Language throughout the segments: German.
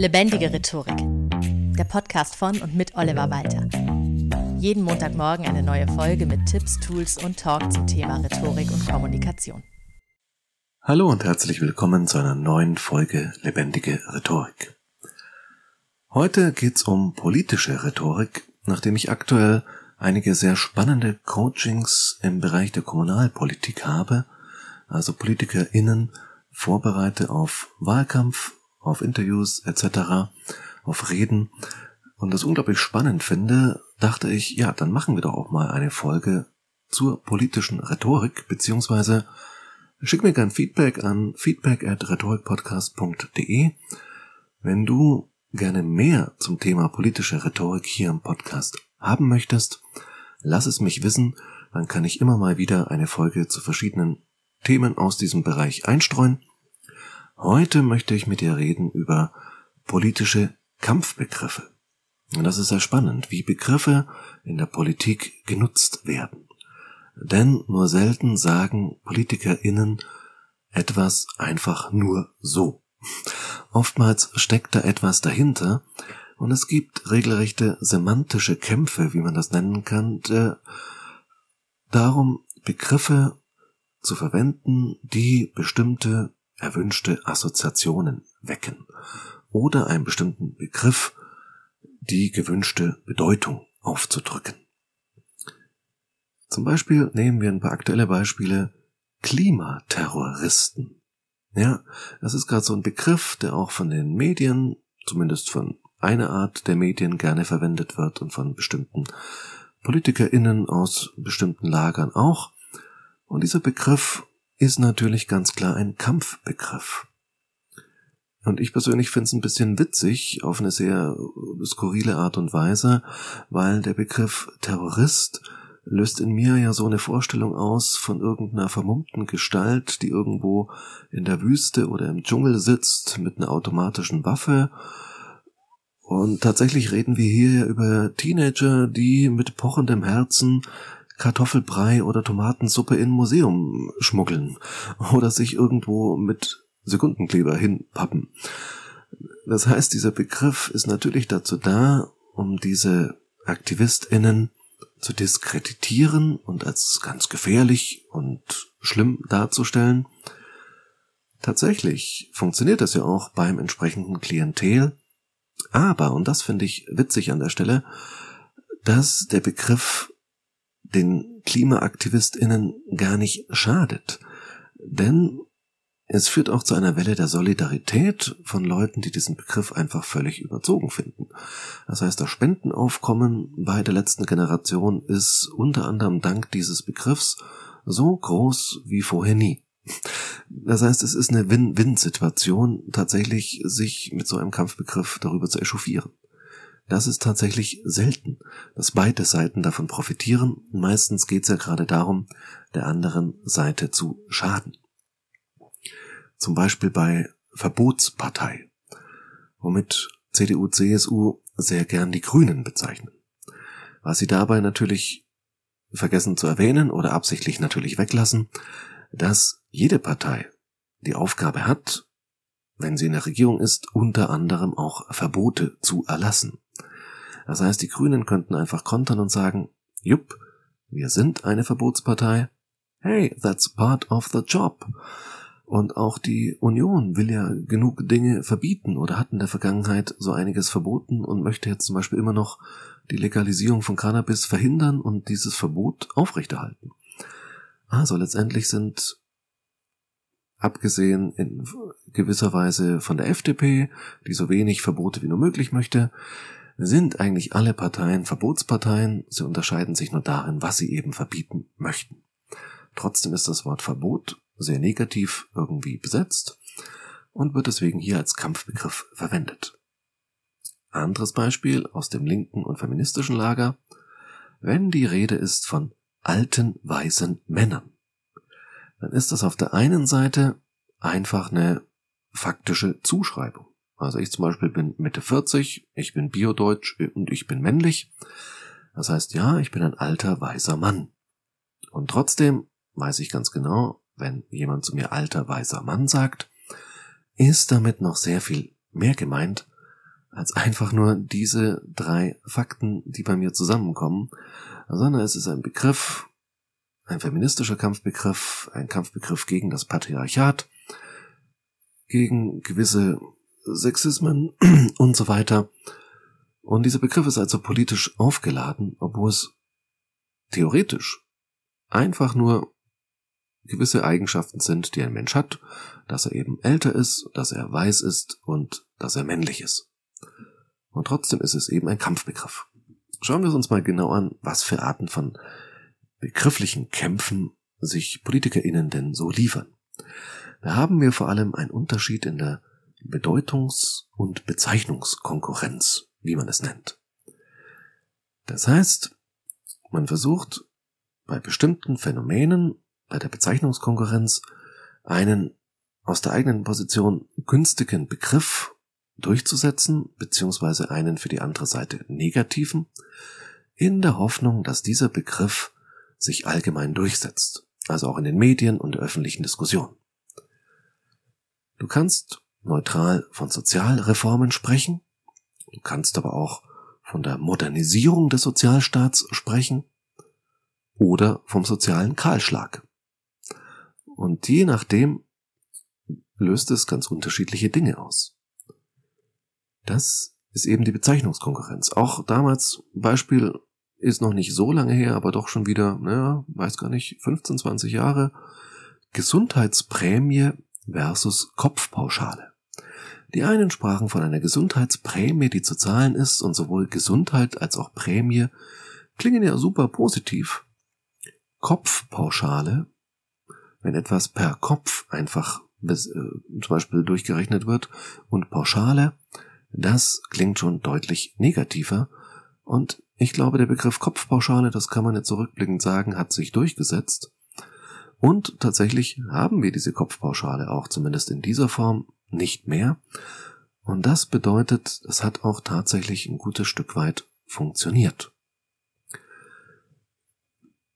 Lebendige Rhetorik. Der Podcast von und mit Oliver Walter. Jeden Montagmorgen eine neue Folge mit Tipps, Tools und Talk zum Thema Rhetorik und Kommunikation. Hallo und herzlich willkommen zu einer neuen Folge Lebendige Rhetorik. Heute geht's um politische Rhetorik, nachdem ich aktuell einige sehr spannende Coachings im Bereich der Kommunalpolitik habe, also PolitikerInnen vorbereite auf Wahlkampf, auf Interviews etc., auf Reden und das unglaublich spannend finde, dachte ich, ja, dann machen wir doch auch mal eine Folge zur politischen Rhetorik, beziehungsweise schick mir gern Feedback an feedback at rhetorikpodcast.de. Wenn du gerne mehr zum Thema politische Rhetorik hier im Podcast haben möchtest, lass es mich wissen, dann kann ich immer mal wieder eine Folge zu verschiedenen Themen aus diesem Bereich einstreuen. Heute möchte ich mit dir reden über politische Kampfbegriffe. Und das ist sehr spannend, wie Begriffe in der Politik genutzt werden. Denn nur selten sagen PolitikerInnen etwas einfach nur so. Oftmals steckt da etwas dahinter und es gibt regelrechte semantische Kämpfe, wie man das nennen kann, darum Begriffe zu verwenden, die bestimmte erwünschte Assoziationen wecken oder einen bestimmten Begriff die gewünschte Bedeutung aufzudrücken. Zum Beispiel nehmen wir ein paar aktuelle Beispiele Klimaterroristen. Ja, das ist gerade so ein Begriff, der auch von den Medien, zumindest von einer Art der Medien gerne verwendet wird und von bestimmten PolitikerInnen aus bestimmten Lagern auch. Und dieser Begriff ist natürlich ganz klar ein Kampfbegriff. Und ich persönlich finde es ein bisschen witzig auf eine sehr skurrile Art und Weise, weil der Begriff Terrorist löst in mir ja so eine Vorstellung aus von irgendeiner vermummten Gestalt, die irgendwo in der Wüste oder im Dschungel sitzt mit einer automatischen Waffe. Und tatsächlich reden wir hier über Teenager, die mit pochendem Herzen Kartoffelbrei oder Tomatensuppe in Museum schmuggeln oder sich irgendwo mit Sekundenkleber hinpappen. Das heißt, dieser Begriff ist natürlich dazu da, um diese AktivistInnen zu diskreditieren und als ganz gefährlich und schlimm darzustellen. Tatsächlich funktioniert das ja auch beim entsprechenden Klientel. Aber, und das finde ich witzig an der Stelle, dass der Begriff den KlimaaktivistInnen gar nicht schadet. Denn es führt auch zu einer Welle der Solidarität von Leuten, die diesen Begriff einfach völlig überzogen finden. Das heißt, das Spendenaufkommen bei der letzten Generation ist unter anderem dank dieses Begriffs so groß wie vorher nie. Das heißt, es ist eine Win-Win-Situation, tatsächlich sich mit so einem Kampfbegriff darüber zu echauffieren. Das ist tatsächlich selten, dass beide Seiten davon profitieren. Meistens geht es ja gerade darum, der anderen Seite zu schaden. Zum Beispiel bei Verbotspartei, womit CDU, CSU sehr gern die Grünen bezeichnen. Was sie dabei natürlich vergessen zu erwähnen oder absichtlich natürlich weglassen, dass jede Partei die Aufgabe hat, wenn sie in der Regierung ist, unter anderem auch Verbote zu erlassen. Das heißt, die Grünen könnten einfach kontern und sagen, jupp, wir sind eine Verbotspartei. Hey, that's part of the job. Und auch die Union will ja genug Dinge verbieten oder hat in der Vergangenheit so einiges verboten und möchte jetzt zum Beispiel immer noch die Legalisierung von Cannabis verhindern und dieses Verbot aufrechterhalten. Also letztendlich sind abgesehen in gewisser Weise von der FDP, die so wenig Verbote wie nur möglich möchte, sind eigentlich alle Parteien Verbotsparteien, sie unterscheiden sich nur darin, was sie eben verbieten möchten. Trotzdem ist das Wort Verbot sehr negativ irgendwie besetzt und wird deswegen hier als Kampfbegriff verwendet. Anderes Beispiel aus dem linken und feministischen Lager, wenn die Rede ist von alten weißen Männern, dann ist das auf der einen Seite einfach eine faktische Zuschreibung. Also ich zum Beispiel bin Mitte 40, ich bin biodeutsch und ich bin männlich. Das heißt, ja, ich bin ein alter, weißer Mann. Und trotzdem weiß ich ganz genau, wenn jemand zu mir alter, weißer Mann sagt, ist damit noch sehr viel mehr gemeint als einfach nur diese drei Fakten, die bei mir zusammenkommen, sondern es ist ein Begriff, ein feministischer Kampfbegriff, ein Kampfbegriff gegen das Patriarchat, gegen gewisse Sexismen und so weiter. Und dieser Begriff ist also politisch aufgeladen, obwohl es theoretisch einfach nur gewisse Eigenschaften sind, die ein Mensch hat, dass er eben älter ist, dass er weiß ist und dass er männlich ist. Und trotzdem ist es eben ein Kampfbegriff. Schauen wir uns mal genau an, was für Arten von begrifflichen Kämpfen sich PolitikerInnen denn so liefern. Da haben wir vor allem einen Unterschied in der Bedeutungs- und Bezeichnungskonkurrenz, wie man es nennt. Das heißt, man versucht bei bestimmten Phänomenen, bei der Bezeichnungskonkurrenz, einen aus der eigenen Position günstigen Begriff durchzusetzen, beziehungsweise einen für die andere Seite negativen, in der Hoffnung, dass dieser Begriff sich allgemein durchsetzt, also auch in den Medien und der öffentlichen Diskussion. Du kannst neutral von Sozialreformen sprechen, du kannst aber auch von der Modernisierung des Sozialstaats sprechen oder vom sozialen Kahlschlag. Und je nachdem löst es ganz unterschiedliche Dinge aus. Das ist eben die Bezeichnungskonkurrenz. Auch damals, Beispiel ist noch nicht so lange her, aber doch schon wieder, naja, weiß gar nicht, 15, 20 Jahre. Gesundheitsprämie versus Kopfpauschale. Die einen sprachen von einer Gesundheitsprämie, die zu zahlen ist, und sowohl Gesundheit als auch Prämie klingen ja super positiv. Kopfpauschale, wenn etwas per Kopf einfach bis, äh, zum Beispiel durchgerechnet wird, und Pauschale, das klingt schon deutlich negativer. Und ich glaube, der Begriff Kopfpauschale, das kann man jetzt zurückblickend sagen, hat sich durchgesetzt. Und tatsächlich haben wir diese Kopfpauschale auch zumindest in dieser Form nicht mehr. Und das bedeutet, es hat auch tatsächlich ein gutes Stück weit funktioniert.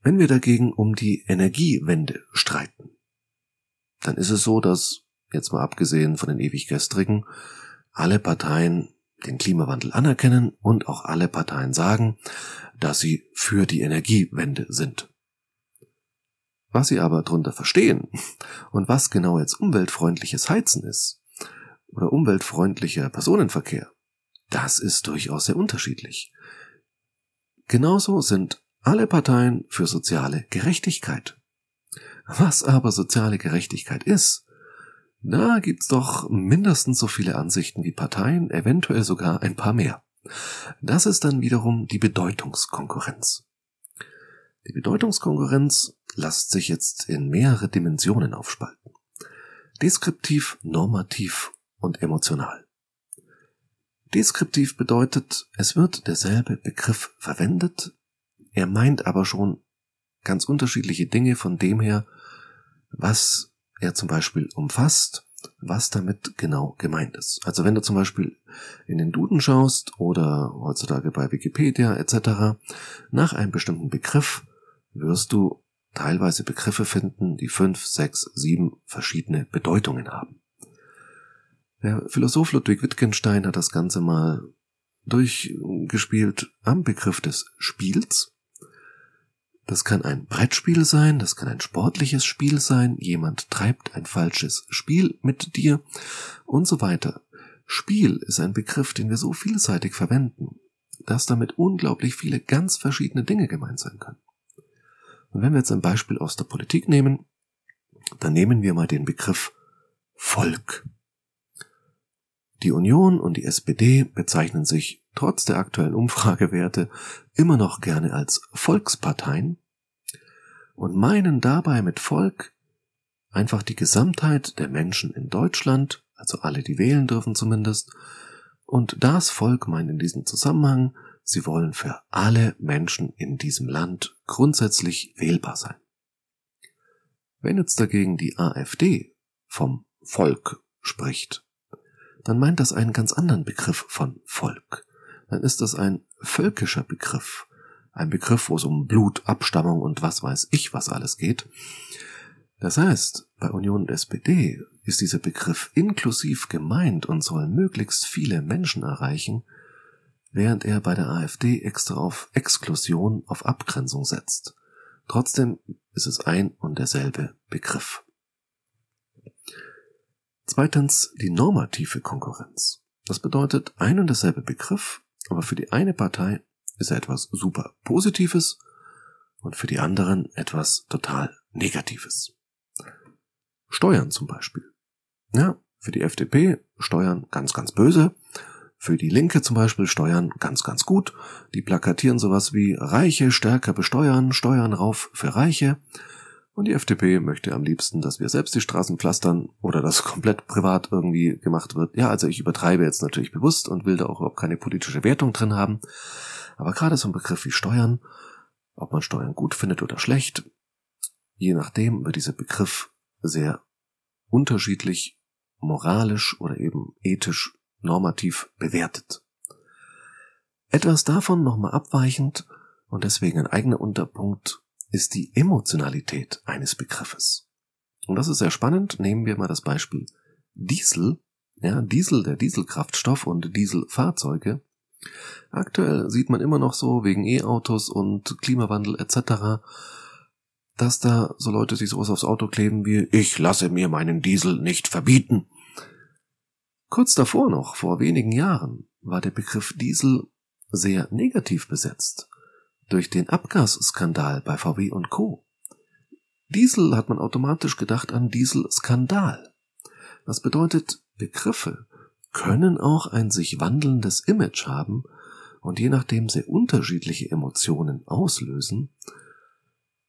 Wenn wir dagegen um die Energiewende streiten, dann ist es so, dass, jetzt mal abgesehen von den ewig gestrigen, alle Parteien den Klimawandel anerkennen und auch alle Parteien sagen, dass sie für die Energiewende sind. Was sie aber darunter verstehen und was genau jetzt umweltfreundliches Heizen ist oder umweltfreundlicher Personenverkehr, das ist durchaus sehr unterschiedlich. Genauso sind alle Parteien für soziale Gerechtigkeit. Was aber soziale Gerechtigkeit ist, da gibt's doch mindestens so viele Ansichten wie Parteien, eventuell sogar ein paar mehr. Das ist dann wiederum die Bedeutungskonkurrenz. Die Bedeutungskonkurrenz lässt sich jetzt in mehrere Dimensionen aufspalten. Deskriptiv, normativ und emotional. Deskriptiv bedeutet, es wird derselbe Begriff verwendet, er meint aber schon ganz unterschiedliche Dinge von dem her, was er zum Beispiel umfasst, was damit genau gemeint ist. Also wenn du zum Beispiel in den Duden schaust oder heutzutage bei Wikipedia etc. nach einem bestimmten Begriff, wirst du teilweise Begriffe finden, die fünf, sechs, sieben verschiedene Bedeutungen haben. Der Philosoph Ludwig Wittgenstein hat das Ganze mal durchgespielt am Begriff des Spiels das kann ein Brettspiel sein, das kann ein sportliches Spiel sein, jemand treibt ein falsches Spiel mit dir und so weiter. Spiel ist ein Begriff, den wir so vielseitig verwenden, dass damit unglaublich viele ganz verschiedene Dinge gemeint sein können. Und wenn wir jetzt ein Beispiel aus der Politik nehmen, dann nehmen wir mal den Begriff Volk. Die Union und die SPD bezeichnen sich trotz der aktuellen Umfragewerte immer noch gerne als Volksparteien und meinen dabei mit Volk einfach die Gesamtheit der Menschen in Deutschland, also alle, die wählen dürfen zumindest, und das Volk meint in diesem Zusammenhang, sie wollen für alle Menschen in diesem Land grundsätzlich wählbar sein. Wenn jetzt dagegen die AfD vom Volk spricht, dann meint das einen ganz anderen Begriff von Volk dann ist das ein völkischer Begriff. Ein Begriff, wo es um Blut, Abstammung und was weiß ich was alles geht. Das heißt, bei Union und SPD ist dieser Begriff inklusiv gemeint und soll möglichst viele Menschen erreichen, während er bei der AfD extra auf Exklusion, auf Abgrenzung setzt. Trotzdem ist es ein und derselbe Begriff. Zweitens die normative Konkurrenz. Das bedeutet ein und derselbe Begriff, aber für die eine Partei ist er etwas super Positives und für die anderen etwas total Negatives. Steuern zum Beispiel. Ja, für die FDP Steuern ganz, ganz böse. Für die Linke zum Beispiel Steuern ganz, ganz gut. Die plakatieren sowas wie Reiche stärker besteuern, Steuern rauf für Reiche. Und die FDP möchte am liebsten, dass wir selbst die Straßen pflastern oder das komplett privat irgendwie gemacht wird. Ja, also ich übertreibe jetzt natürlich bewusst und will da auch überhaupt keine politische Wertung drin haben. Aber gerade so ein Begriff wie Steuern, ob man Steuern gut findet oder schlecht, je nachdem wird dieser Begriff sehr unterschiedlich moralisch oder eben ethisch normativ bewertet. Etwas davon nochmal abweichend und deswegen ein eigener Unterpunkt ist die Emotionalität eines Begriffes. Und das ist sehr spannend. Nehmen wir mal das Beispiel Diesel. Ja, Diesel, der Dieselkraftstoff und Dieselfahrzeuge. Aktuell sieht man immer noch so wegen E-Autos und Klimawandel etc., dass da so Leute sich sowas aufs Auto kleben wie ich lasse mir meinen Diesel nicht verbieten. Kurz davor noch, vor wenigen Jahren, war der Begriff Diesel sehr negativ besetzt durch den Abgasskandal bei VW und Co. Diesel hat man automatisch gedacht an Dieselskandal. Das bedeutet, Begriffe können auch ein sich wandelndes Image haben und je nachdem sehr unterschiedliche Emotionen auslösen.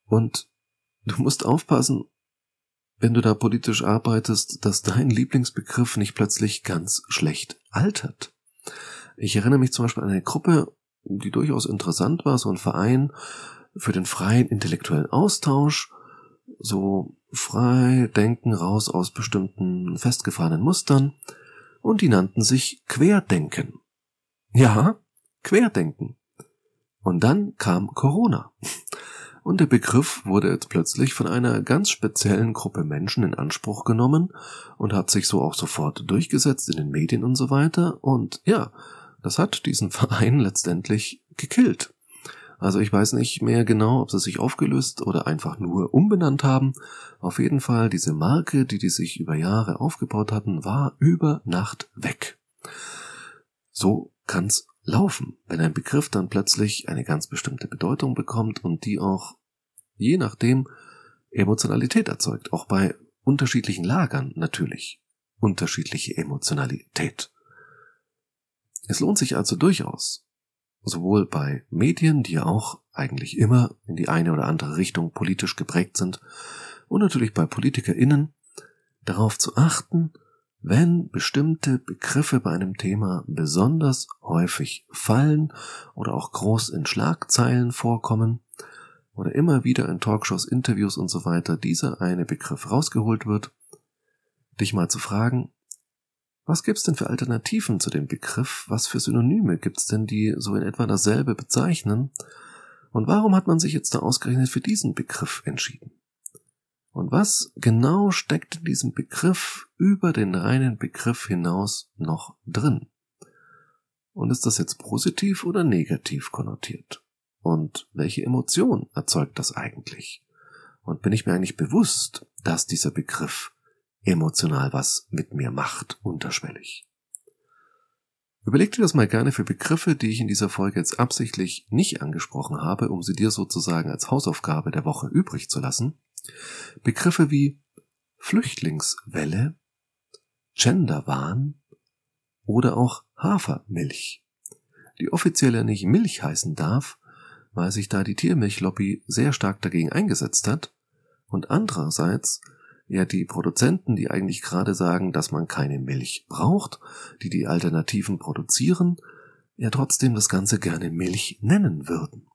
Und du musst aufpassen, wenn du da politisch arbeitest, dass dein Lieblingsbegriff nicht plötzlich ganz schlecht altert. Ich erinnere mich zum Beispiel an eine Gruppe die durchaus interessant war, so ein Verein für den freien intellektuellen Austausch, so frei denken raus aus bestimmten festgefahrenen Mustern, und die nannten sich Querdenken. Ja, Querdenken. Und dann kam Corona. Und der Begriff wurde jetzt plötzlich von einer ganz speziellen Gruppe Menschen in Anspruch genommen und hat sich so auch sofort durchgesetzt in den Medien und so weiter. Und ja, das hat diesen Verein letztendlich gekillt. Also ich weiß nicht mehr genau, ob sie sich aufgelöst oder einfach nur umbenannt haben. Auf jeden Fall, diese Marke, die die sich über Jahre aufgebaut hatten, war über Nacht weg. So kann's laufen, wenn ein Begriff dann plötzlich eine ganz bestimmte Bedeutung bekommt und die auch, je nachdem, Emotionalität erzeugt. Auch bei unterschiedlichen Lagern natürlich unterschiedliche Emotionalität. Es lohnt sich also durchaus, sowohl bei Medien, die ja auch eigentlich immer in die eine oder andere Richtung politisch geprägt sind, und natürlich bei PolitikerInnen, darauf zu achten, wenn bestimmte Begriffe bei einem Thema besonders häufig fallen oder auch groß in Schlagzeilen vorkommen oder immer wieder in Talkshows, Interviews und so weiter dieser eine Begriff rausgeholt wird, dich mal zu fragen, was gibt's denn für Alternativen zu dem Begriff? Was für Synonyme gibt's denn, die so in etwa dasselbe bezeichnen? Und warum hat man sich jetzt da ausgerechnet für diesen Begriff entschieden? Und was genau steckt in diesem Begriff über den reinen Begriff hinaus noch drin? Und ist das jetzt positiv oder negativ konnotiert? Und welche Emotion erzeugt das eigentlich? Und bin ich mir eigentlich bewusst, dass dieser Begriff emotional was mit mir macht, unterschwellig. Überleg dir das mal gerne für Begriffe, die ich in dieser Folge jetzt absichtlich nicht angesprochen habe, um sie dir sozusagen als Hausaufgabe der Woche übrig zu lassen. Begriffe wie Flüchtlingswelle, Genderwahn oder auch Hafermilch, die offiziell ja nicht Milch heißen darf, weil sich da die Tiermilchlobby sehr stark dagegen eingesetzt hat, und andererseits ja die Produzenten, die eigentlich gerade sagen, dass man keine Milch braucht, die die Alternativen produzieren, ja trotzdem das Ganze gerne Milch nennen würden.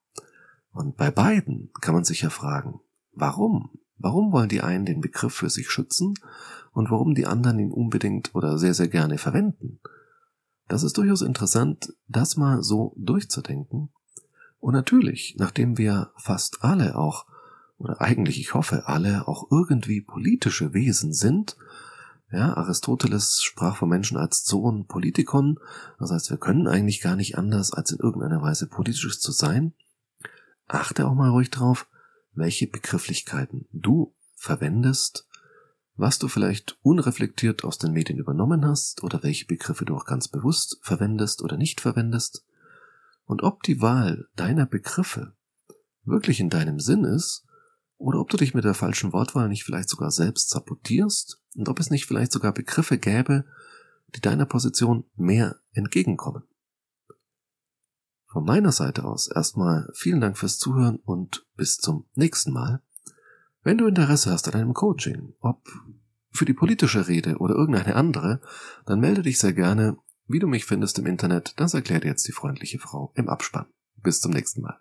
Und bei beiden kann man sich ja fragen, warum? Warum wollen die einen den Begriff für sich schützen und warum die anderen ihn unbedingt oder sehr, sehr gerne verwenden? Das ist durchaus interessant, das mal so durchzudenken. Und natürlich, nachdem wir fast alle auch oder eigentlich, ich hoffe, alle auch irgendwie politische Wesen sind. Ja, Aristoteles sprach von Menschen als Zoon Politikon. Das heißt, wir können eigentlich gar nicht anders, als in irgendeiner Weise politisch zu sein. Achte auch mal ruhig drauf, welche Begrifflichkeiten du verwendest, was du vielleicht unreflektiert aus den Medien übernommen hast oder welche Begriffe du auch ganz bewusst verwendest oder nicht verwendest und ob die Wahl deiner Begriffe wirklich in deinem Sinn ist oder ob du dich mit der falschen Wortwahl nicht vielleicht sogar selbst sabotierst und ob es nicht vielleicht sogar Begriffe gäbe, die deiner Position mehr entgegenkommen. Von meiner Seite aus erstmal vielen Dank fürs Zuhören und bis zum nächsten Mal. Wenn du Interesse hast an einem Coaching, ob für die politische Rede oder irgendeine andere, dann melde dich sehr gerne. Wie du mich findest im Internet, das erklärt jetzt die freundliche Frau im Abspann. Bis zum nächsten Mal.